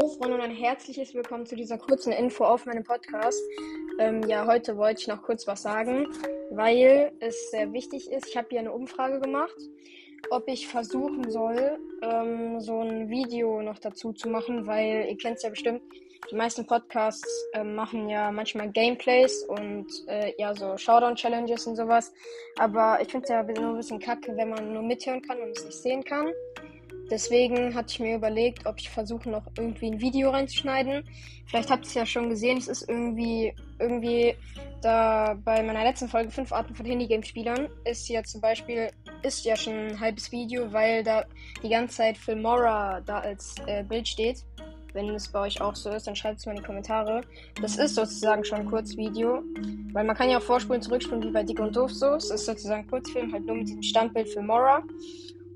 Jo Freunde und ein herzliches Willkommen zu dieser kurzen Info auf meinem Podcast. Ähm, ja, heute wollte ich noch kurz was sagen, weil es sehr wichtig ist. Ich habe hier eine Umfrage gemacht, ob ich versuchen soll, ähm, so ein Video noch dazu zu machen, weil ihr kennt es ja bestimmt, die meisten Podcasts äh, machen ja manchmal Gameplays und äh, ja, so Showdown-Challenges und sowas. Aber ich finde es ja nur ein bisschen kacke, wenn man nur mithören kann und es nicht sehen kann. Deswegen hatte ich mir überlegt, ob ich versuche, noch irgendwie ein Video reinzuschneiden. Vielleicht habt ihr es ja schon gesehen, es ist irgendwie, irgendwie da bei meiner letzten Folge fünf Arten von Handygame-Spielern ist ja zum Beispiel, ist ja schon ein halbes Video, weil da die ganze Zeit Filmora da als äh, Bild steht. Wenn es bei euch auch so ist, dann schreibt es mal in die Kommentare. Das ist sozusagen schon ein Kurzvideo. Weil man kann ja auch vorspulen, zurückspulen, wie bei Dick und Doof so. Es ist sozusagen ein Kurzfilm, halt nur mit diesem Standbild für Mora.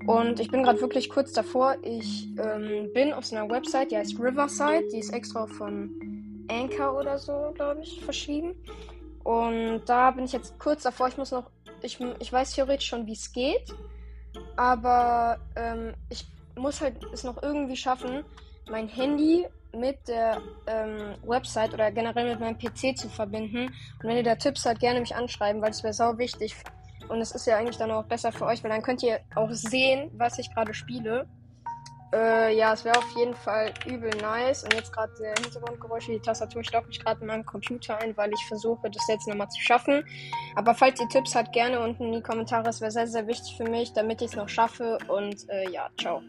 Und ich bin gerade wirklich kurz davor. Ich ähm, bin auf so einer Website, die heißt Riverside. Die ist extra von Anchor oder so, glaube ich, verschrieben. Und da bin ich jetzt kurz davor. Ich muss noch. Ich, ich weiß theoretisch schon, wie es geht. Aber ähm, ich muss halt es noch irgendwie schaffen, mein Handy mit der ähm, Website oder generell mit meinem PC zu verbinden. Und wenn ihr da Tipps habt, gerne mich anschreiben, weil es wäre sau wichtig. Und es ist ja eigentlich dann auch besser für euch, weil dann könnt ihr auch sehen, was ich gerade spiele. Äh, ja, es wäre auf jeden Fall übel nice. Und jetzt gerade der Hintergrundgeräusche, die Tastatur staubt mich gerade in meinem Computer ein, weil ich versuche, das jetzt nochmal zu schaffen. Aber falls ihr Tipps habt, gerne unten in die Kommentare. Es wäre sehr, sehr wichtig für mich, damit ich es noch schaffe. Und äh, ja, ciao.